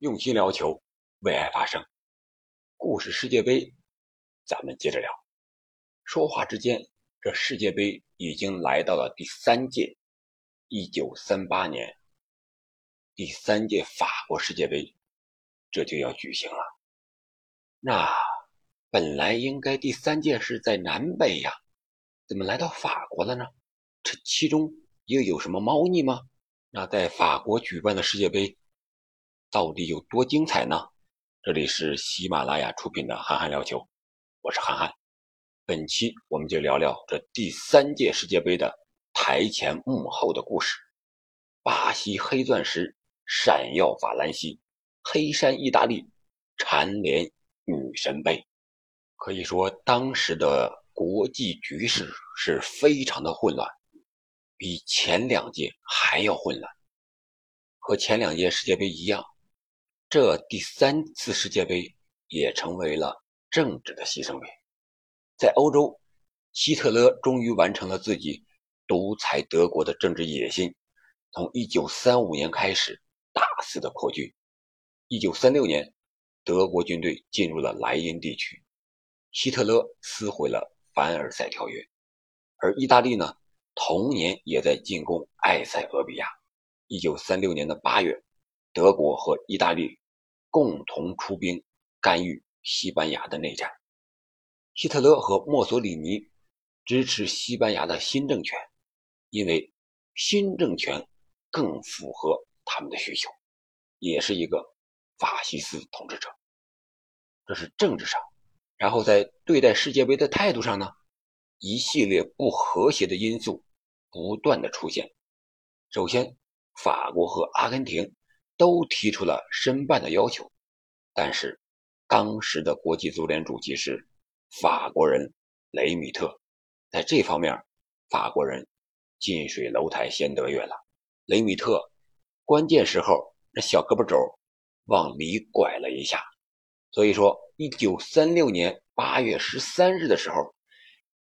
用心聊球，为爱发声。故事世界杯，咱们接着聊。说话之间，这世界杯已经来到了第三届，一九三八年，第三届法国世界杯，这就要举行了。那本来应该第三届是在南北呀，怎么来到法国了呢？这其中又有什么猫腻吗？那在法国举办的世界杯到底有多精彩呢？这里是喜马拉雅出品的《韩寒聊球》，我是韩寒。本期我们就聊聊这第三届世界杯的台前幕后的故事。巴西黑钻石闪耀法兰西，黑山意大利蝉联女神杯。可以说，当时的国际局势是非常的混乱。比前两届还要混乱，和前两届世界杯一样，这第三次世界杯也成为了政治的牺牲品。在欧洲，希特勒终于完成了自己独裁德国的政治野心，从1935年开始大肆的扩军。1936年，德国军队进入了莱茵地区，希特勒撕毁了凡尔赛条约，而意大利呢？同年也在进攻埃塞俄比亚。一九三六年的八月，德国和意大利共同出兵干预西班牙的内战。希特勒和墨索里尼支持西班牙的新政权，因为新政权更符合他们的需求，也是一个法西斯统治者。这是政治上，然后在对待世界杯的态度上呢，一系列不和谐的因素。不断的出现。首先，法国和阿根廷都提出了申办的要求，但是当时的国际足联主席是法国人雷米特，在这方面，法国人近水楼台先得月了。雷米特关键时候那小胳膊肘往里拐了一下，所以说，一九三六年八月十三日的时候，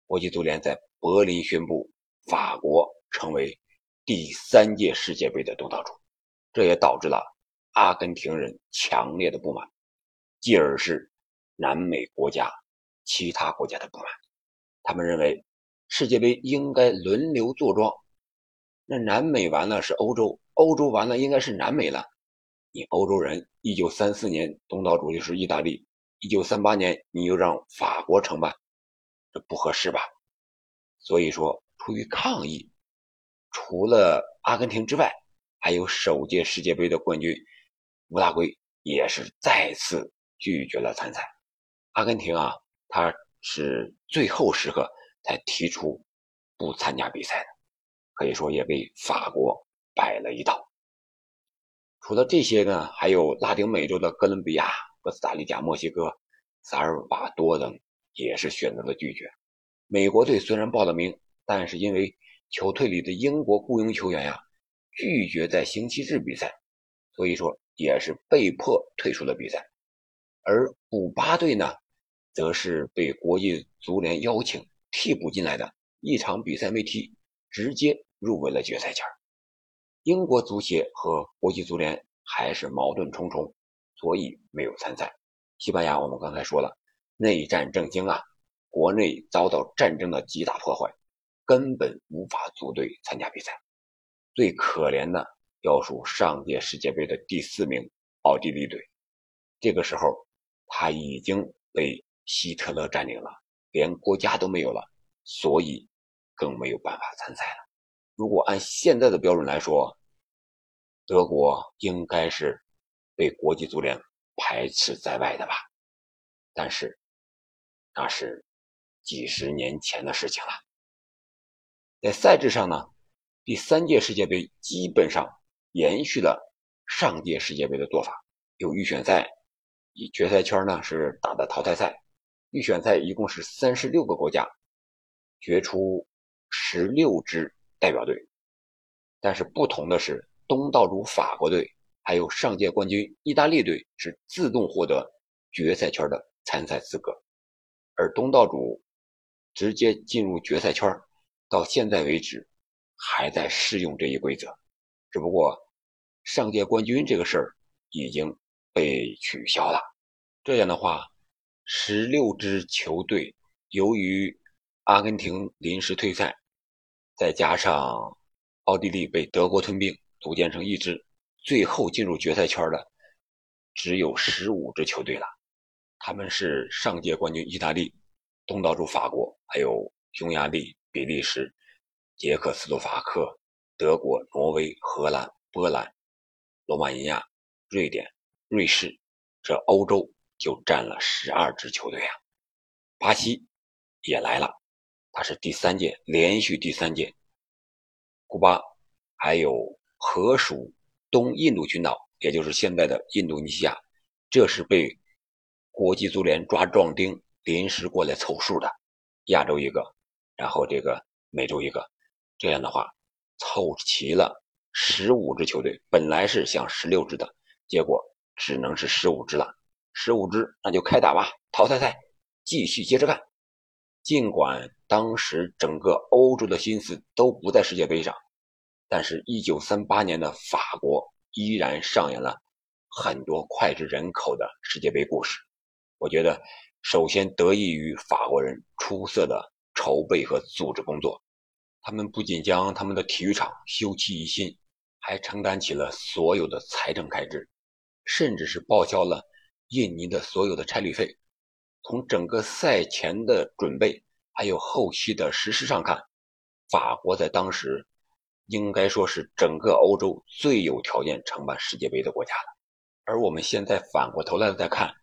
国际足联在柏林宣布。法国成为第三届世界杯的东道主，这也导致了阿根廷人强烈的不满，继而是南美国家其他国家的不满。他们认为世界杯应该轮流坐庄，那南美完了是欧洲，欧洲完了应该是南美了。你欧洲人一九三四年东道主就是意大利，一九三八年你又让法国承办，这不合适吧？所以说。出于抗议，除了阿根廷之外，还有首届世界杯的冠军乌拉圭也是再次拒绝了参赛。阿根廷啊，他是最后时刻才提出不参加比赛的，可以说也被法国摆了一道。除了这些呢，还有拉丁美洲的哥伦比亚、哥斯达黎加、墨西哥、萨尔瓦多等也是选择了拒绝。美国队虽然报了名。但是因为球队里的英国雇佣球员呀拒绝在星期日比赛，所以说也是被迫退出了比赛。而古巴队呢，则是被国际足联邀请替补进来的，一场比赛没踢，直接入围了决赛圈。英国足协和国际足联还是矛盾重重，所以没有参赛。西班牙我们刚才说了，内战正经啊，国内遭到战争的极大破坏。根本无法组队参加比赛。最可怜的要数上届世界杯的第四名奥地利队，这个时候他已经被希特勒占领了，连国家都没有了，所以更没有办法参赛了。如果按现在的标准来说，德国应该是被国际足联排斥在外的吧？但是那是几十年前的事情了。在赛制上呢，第三届世界杯基本上延续了上届世界杯的做法，有预选赛，以决赛圈呢是打的淘汰赛，预选赛一共是三十六个国家，决出十六支代表队。但是不同的是，东道主法国队还有上届冠军意大利队是自动获得决赛圈的参赛资格，而东道主直接进入决赛圈。到现在为止，还在适用这一规则，只不过上届冠军这个事儿已经被取消了。这样的话，十六支球队由于阿根廷临时退赛，再加上奥地利被德国吞并，组建成一支，最后进入决赛圈的只有十五支球队了。他们是上届冠军意大利、东道主法国，还有匈牙利、比利时、捷克斯洛伐克、德国、挪威、荷兰、波兰、罗马尼亚、瑞典、瑞士，这欧洲就占了十二支球队啊。巴西也来了，他是第三届，连续第三届。古巴，还有荷属东印度群岛，也就是现在的印度尼西亚，这是被。国际足联抓壮丁，临时过来凑数的，亚洲一个，然后这个美洲一个，这样的话凑齐了十五支球队。本来是想十六支的，结果只能是十五支了。十五支那就开打吧，淘汰赛继续接着干。尽管当时整个欧洲的心思都不在世界杯上，但是1938年的法国依然上演了很多脍炙人口的世界杯故事。我觉得，首先得益于法国人出色的筹备和组织工作，他们不仅将他们的体育场修葺一新，还承担起了所有的财政开支，甚至是报销了印尼的所有的差旅费。从整个赛前的准备，还有后期的实施上看，法国在当时应该说是整个欧洲最有条件承办世界杯的国家了。而我们现在反过头来再看。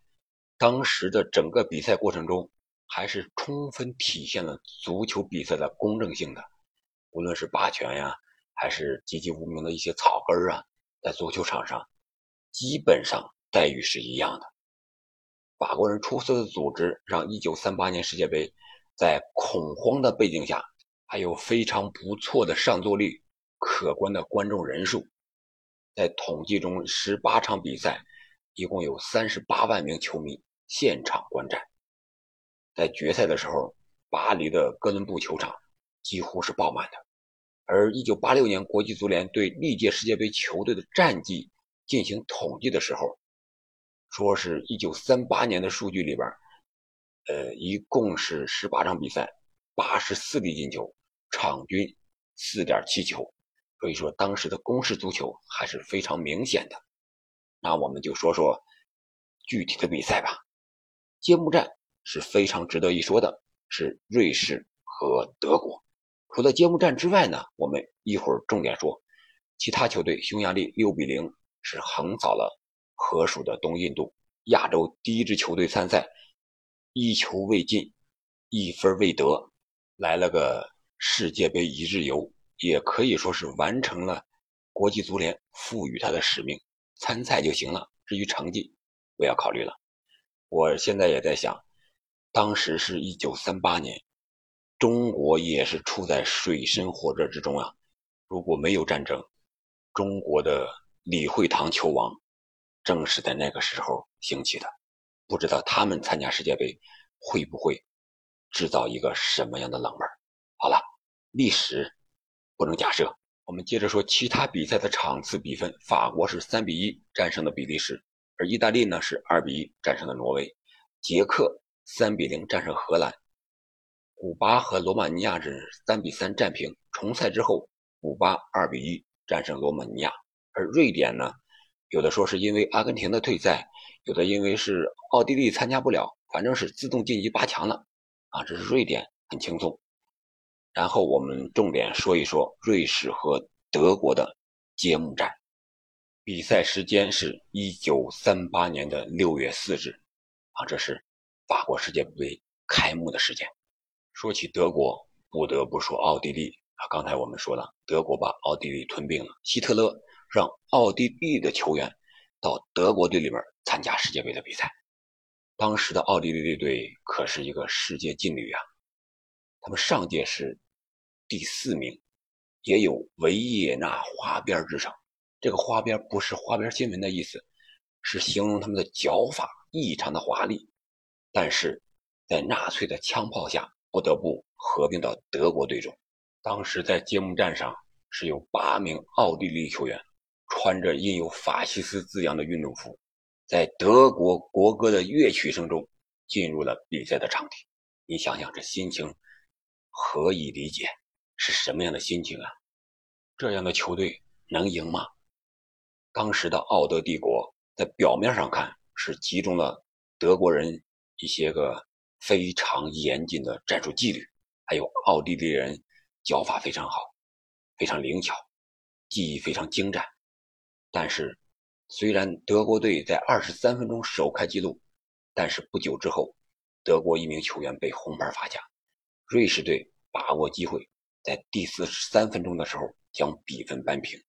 当时的整个比赛过程中，还是充分体现了足球比赛的公正性的。无论是霸权呀，还是籍籍无名的一些草根儿啊，在足球场上，基本上待遇是一样的。法国人出色的组织，让1938年世界杯在恐慌的背景下，还有非常不错的上座率、可观的观众人数，在统计中，18场比赛一共有38万名球迷。现场观战，在决赛的时候，巴黎的哥伦布球场几乎是爆满的。而1986年国际足联对历届世界杯球队的战绩进行统计的时候，说是1938年的数据里边，呃，一共是18场比赛，84粒进球，场均4.7球。所以说，当时的攻势足球还是非常明显的。那我们就说说具体的比赛吧。揭幕战是非常值得一说的，是瑞士和德国。除了揭幕战之外呢，我们一会儿重点说，其他球队，匈牙利六比零是横扫了荷属的东印度，亚洲第一支球队参赛，一球未进，一分未得，来了个世界杯一日游，也可以说是完成了国际足联赋予他的使命，参赛就行了，至于成绩不要考虑了。我现在也在想，当时是一九三八年，中国也是处在水深火热之中啊。如果没有战争，中国的李惠堂球王正是在那个时候兴起的。不知道他们参加世界杯会不会制造一个什么样的冷门？好了，历史不能假设。我们接着说其他比赛的场次比分：法国是三比一战胜了比利时。而意大利呢是二比一战胜了挪威，捷克三比零战胜荷兰，古巴和罗马尼亚是三比三战平。重赛之后，古巴二比一战胜罗马尼亚。而瑞典呢，有的说是因为阿根廷的退赛，有的因为是奥地利参加不了，反正是自动晋级八强了。啊，这是瑞典很轻松。然后我们重点说一说瑞士和德国的揭幕战。比赛时间是一九三八年的六月四日，啊，这是法国世界杯开幕的时间。说起德国，不得不说奥地利啊。刚才我们说了，德国把奥地利吞并了，希特勒让奥地利的球员到德国队里边参加世界杯的比赛。当时的奥地利队可是一个世界劲旅啊，他们上届是第四名，也有维也纳花边之称。这个花边不是花边新闻的意思，是形容他们的脚法异常的华丽。但是，在纳粹的枪炮下，不得不合并到德国队中。当时在揭幕战上，是有八名奥地利球员穿着印有法西斯字样的运动服，在德国国歌的乐曲声中进入了比赛的场地。你想想，这心情何以理解？是什么样的心情啊？这样的球队能赢吗？当时的奥德帝国在表面上看是集中了德国人一些个非常严谨的战术纪律，还有奥地利人脚法非常好，非常灵巧，技艺非常精湛。但是，虽然德国队在二十三分钟首开纪录，但是不久之后，德国一名球员被红牌罚下，瑞士队把握机会，在第四十三分钟的时候将比分扳平。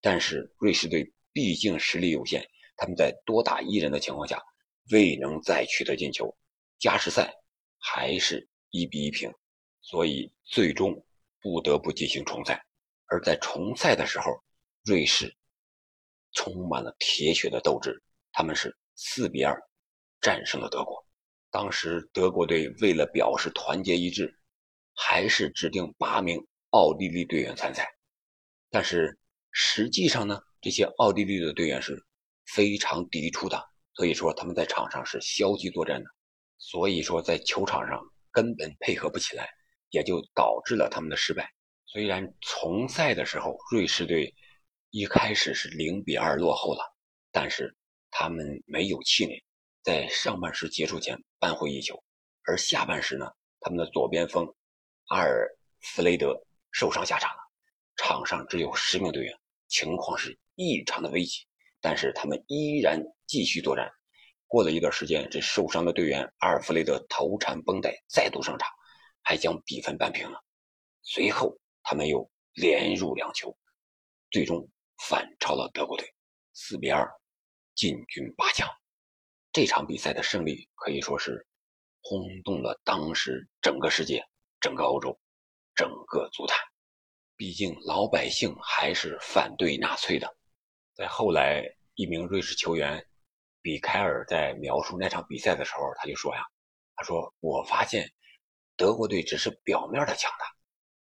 但是瑞士队。毕竟实力有限，他们在多打一人的情况下未能再取得进球，加时赛还是一比一平，所以最终不得不进行重赛。而在重赛的时候，瑞士充满了铁血的斗志，他们是四比二战胜了德国。当时德国队为了表示团结一致，还是指定八名奥地利队员参赛，但是实际上呢？这些奥地利的队员是非常抵触的，所以说他们在场上是消极作战的，所以说在球场上根本配合不起来，也就导致了他们的失败。虽然重赛的时候瑞士队一开始是零比二落后了，但是他们没有气馁，在上半时结束前扳回一球，而下半时呢，他们的左边锋阿尔弗雷德受伤下场了，场上只有十名队员，情况是。异常的危急，但是他们依然继续作战。过了一段时间，这受伤的队员阿尔弗雷德头缠绷带再度上场，还将比分扳平了。随后他们又连入两球，最终反超了德国队，四比二进军八强。这场比赛的胜利可以说是轰动了当时整个世界、整个欧洲、整个足坛。毕竟老百姓还是反对纳粹的。在后来，一名瑞士球员比凯尔在描述那场比赛的时候，他就说呀：“他说我发现德国队只是表面的强大，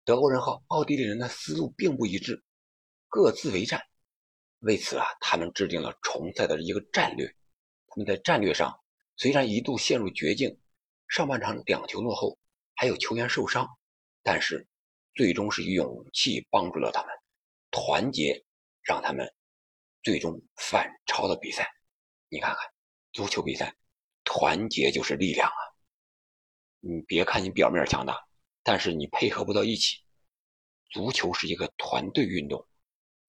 德国人和奥地利人的思路并不一致，各自为战。为此啊，他们制定了重赛的一个战略。他们在战略上虽然一度陷入绝境，上半场两球落后，还有球员受伤，但是最终是勇气帮助了他们，团结让他们。”最终反超了比赛，你看看足球比赛，团结就是力量啊！你别看你表面强大，但是你配合不到一起。足球是一个团队运动，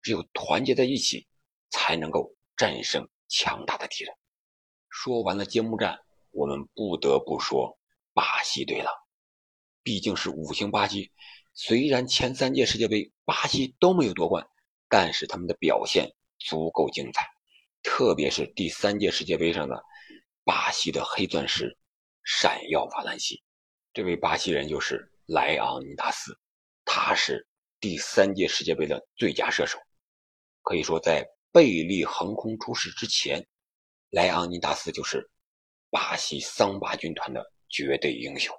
只有团结在一起，才能够战胜强大的敌人。说完了揭幕战，我们不得不说巴西队了，毕竟是五星巴西。虽然前三届世界杯巴西都没有夺冠，但是他们的表现。足够精彩，特别是第三届世界杯上的巴西的黑钻石闪耀法兰西，这位巴西人就是莱昂尼达斯，他是第三届世界杯的最佳射手。可以说，在贝利横空出世之前，莱昂尼达斯就是巴西桑巴军团的绝对英雄。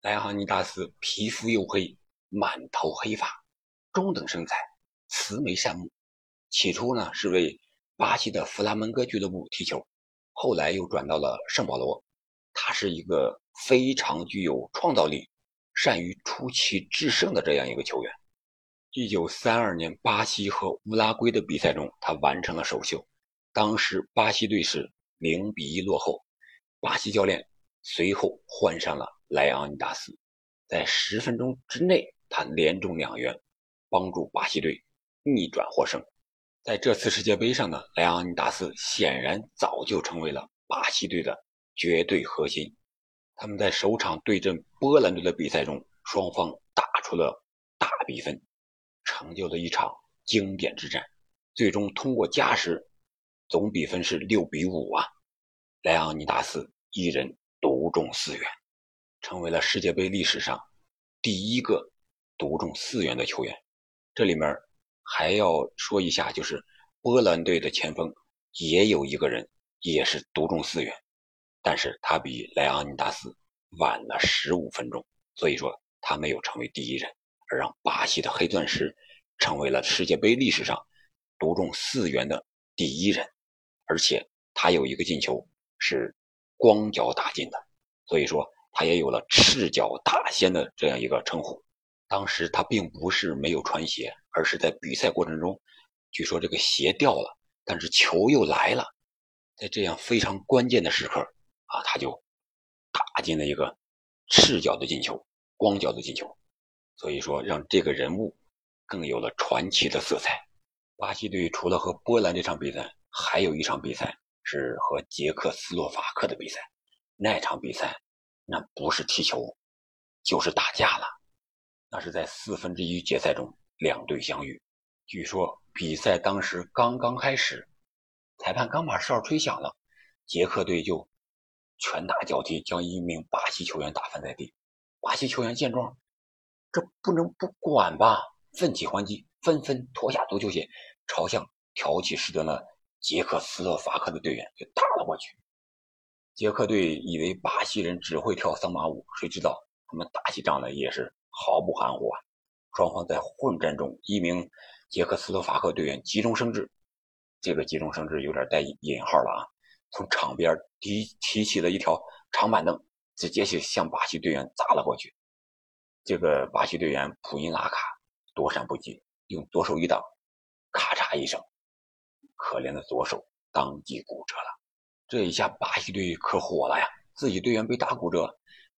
莱昂尼达斯皮肤黝黑，满头黑发，中等身材，慈眉善目。起初呢是为巴西的弗拉门戈俱乐部踢球，后来又转到了圣保罗。他是一个非常具有创造力、善于出奇制胜的这样一个球员。一九三二年巴西和乌拉圭的比赛中，他完成了首秀。当时巴西队是零比一落后，巴西教练随后换上了莱昂尼达斯，在十分钟之内他连中两元，帮助巴西队逆转获胜。在这次世界杯上呢，莱昂尼达斯显然早就成为了巴西队的绝对核心。他们在首场对阵波兰队的比赛中，双方打出了大比分，成就了一场经典之战。最终通过加时，总比分是六比五啊！莱昂尼达斯一人独中四元，成为了世界杯历史上第一个独中四元的球员。这里面。还要说一下，就是波兰队的前锋也有一个人也是独中四元，但是他比莱昂尼达斯晚了十五分钟，所以说他没有成为第一人，而让巴西的黑钻石成为了世界杯历史上独中四元的第一人，而且他有一个进球是光脚打进的，所以说他也有了“赤脚大仙”的这样一个称呼。当时他并不是没有穿鞋，而是在比赛过程中，据说这个鞋掉了，但是球又来了，在这样非常关键的时刻啊，他就打进了一个赤脚的进球，光脚的进球，所以说让这个人物更有了传奇的色彩。巴西队除了和波兰这场比赛，还有一场比赛是和捷克斯洛伐克的比赛，那场比赛那不是踢球，就是打架了。那是在四分之一决赛中，两队相遇。据说比赛当时刚刚开始，裁判刚把哨吹响了，捷克队就拳打脚踢，将一名巴西球员打翻在地。巴西球员见状，这不能不管吧？奋起还击，纷纷脱下足球鞋，朝向挑起事端的捷克斯洛伐克的队员就打了过去。捷克队以为巴西人只会跳桑巴舞，谁知道他们打起仗来也是。毫不含糊啊！双方在混战中，一名捷克斯洛伐克队员急中生智，这个急中生智有点带引号了啊！从场边提提起了一条长板凳，直接就向巴西队员砸了过去。这个巴西队员普因拉卡躲闪不及，用左手一挡，咔嚓一声，可怜的左手当即骨折了。这一下巴西队可火了呀！自己队员被打骨折。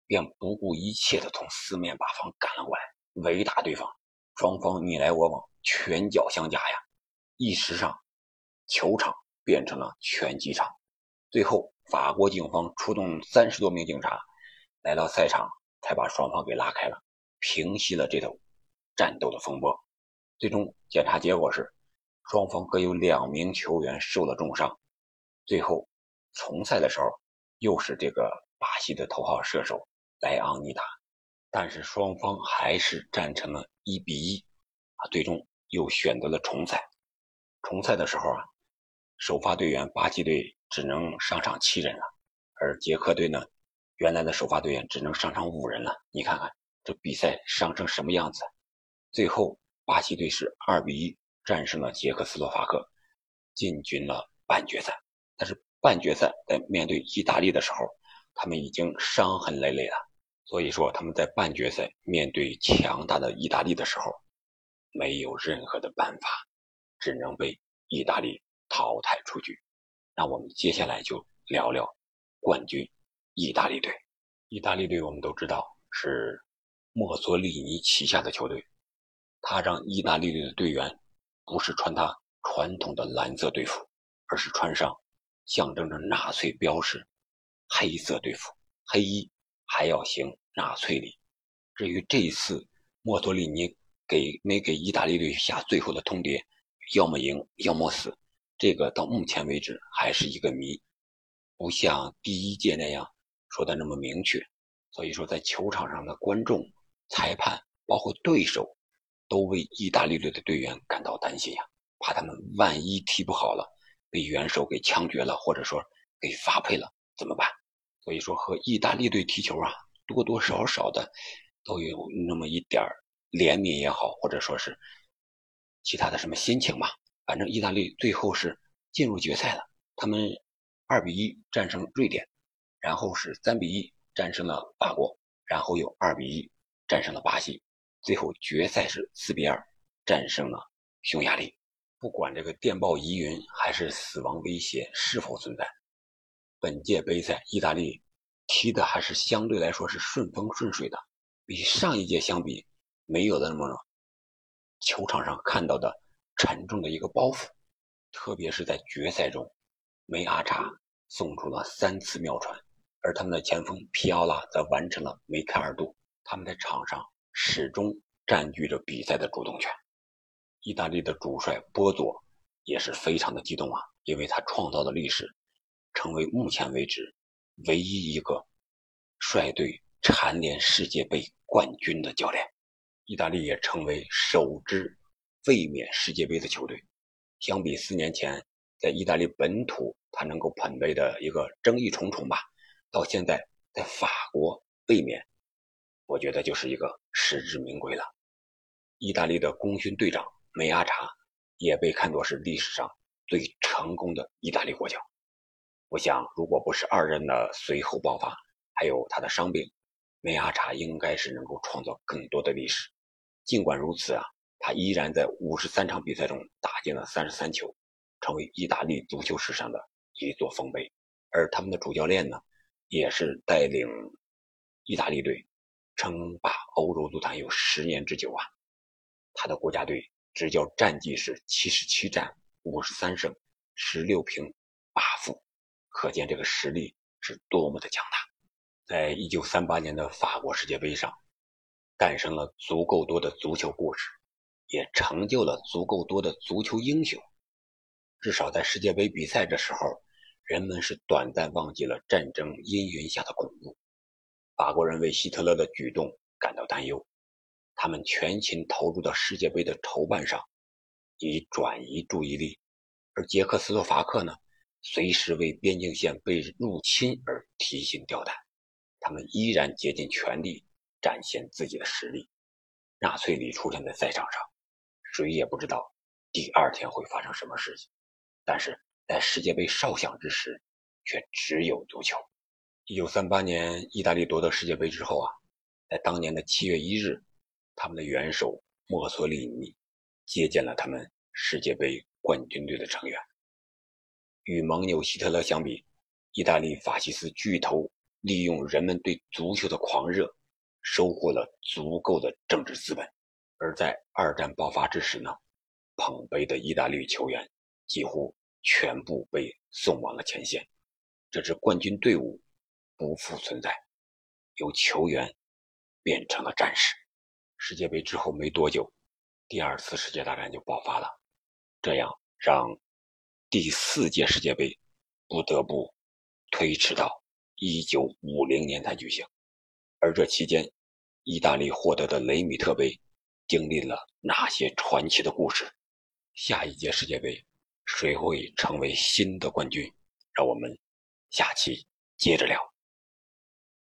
便不顾一切地从四面八方赶了过来，围打对方。双方你来我往，拳脚相加呀！一时上，球场变成了拳击场。最后，法国警方出动三十多名警察来到赛场，才把双方给拉开了，平息了这头战斗的风波。最终检查结果是，双方各有两名球员受了重伤。最后重赛的时候，又是这个巴西的头号射手。莱昂尼达，但是双方还是战成了一比一，啊，最终又选择了重赛。重赛的时候啊，首发队员巴西队只能上场七人了，而捷克队呢，原来的首发队员只能上场五人了。你看看这比赛伤成什么样子？最后巴西队是二比一战胜了捷克斯洛伐克，进军了半决赛。但是半决赛在面对意大利的时候，他们已经伤痕累累了。所以说，他们在半决赛面对强大的意大利的时候，没有任何的办法，只能被意大利淘汰出局。那我们接下来就聊聊冠军意大利队。意大利队我们都知道是墨索里尼旗下的球队，他让意大利队的队员不是穿他传统的蓝色队服，而是穿上象征着纳粹标识黑色队服，黑衣。还要行纳粹礼。至于这一次墨索里尼给没给意大利队下最后的通牒，要么赢，要么死，这个到目前为止还是一个谜，不像第一届那样说的那么明确。所以说，在球场上的观众、裁判，包括对手，都为意大利队的队员感到担心呀，怕他们万一踢不好了，被元首给枪决了，或者说给发配了，怎么办？所以说和意大利队踢球啊，多多少少的都有那么一点怜悯也好，或者说是其他的什么心情吧。反正意大利最后是进入决赛了，他们二比一战胜瑞典，然后是三比一战胜了法国，然后又二比一战胜了巴西，最后决赛是四比二战胜了匈牙利。不管这个电报疑云还是死亡威胁是否存在。本届杯赛，意大利踢的还是相对来说是顺风顺水的，比上一届相比，没有的那么球场上看到的沉重的一个包袱。特别是在决赛中，梅阿查送出了三次妙传，而他们的前锋皮奥拉则完成了梅开二度。他们在场上始终占据着比赛的主动权。意大利的主帅波佐也是非常的激动啊，因为他创造的历史。成为目前为止唯一一个率队蝉联世界杯冠军的教练，意大利也成为首支卫冕世界杯的球队。相比四年前在意大利本土他能够捧杯的一个争议重重吧，到现在在法国卫冕，我觉得就是一个实至名归了。意大利的功勋队长梅阿查也被看作是历史上最成功的意大利国脚。我想，如果不是二人的随后爆发，还有他的伤病，梅阿查应该是能够创造更多的历史。尽管如此啊，他依然在五十三场比赛中打进了三十三球，成为意大利足球史上的一座丰碑。而他们的主教练呢，也是带领意大利队称霸欧洲足坛有十年之久啊。他的国家队执教战绩是七十七战五十三胜十六平八负，可见这个实力是多么的强大。在一九三八年的法国世界杯上。诞生了足够多的足球故事，也成就了足够多的足球英雄。至少在世界杯比赛的时候，人们是短暂忘记了战争阴云下的恐怖。法国人为希特勒的举动感到担忧，他们全情投入到世界杯的筹办上，以转移注意力。而捷克斯洛伐克呢，随时为边境线被入侵而提心吊胆，他们依然竭尽全力。展现自己的实力。纳粹里出现在赛场上，谁也不知道第二天会发生什么事情。但是在世界杯哨响之时，却只有足球。一九三八年意大利夺得世界杯之后啊，在当年的七月一日，他们的元首墨索里尼接见了他们世界杯冠军队的成员。与盟友希特勒相比，意大利法西斯巨头利用人们对足球的狂热。收获了足够的政治资本，而在二战爆发之时呢，捧杯的意大利球员几乎全部被送往了前线，这支冠军队伍不复存在，由球员变成了战士。世界杯之后没多久，第二次世界大战就爆发了，这样让第四届世界杯不得不推迟到一九五零年才举行，而这期间。意大利获得的雷米特杯经历了哪些传奇的故事？下一届世界杯谁会成为新的冠军？让我们下期接着聊。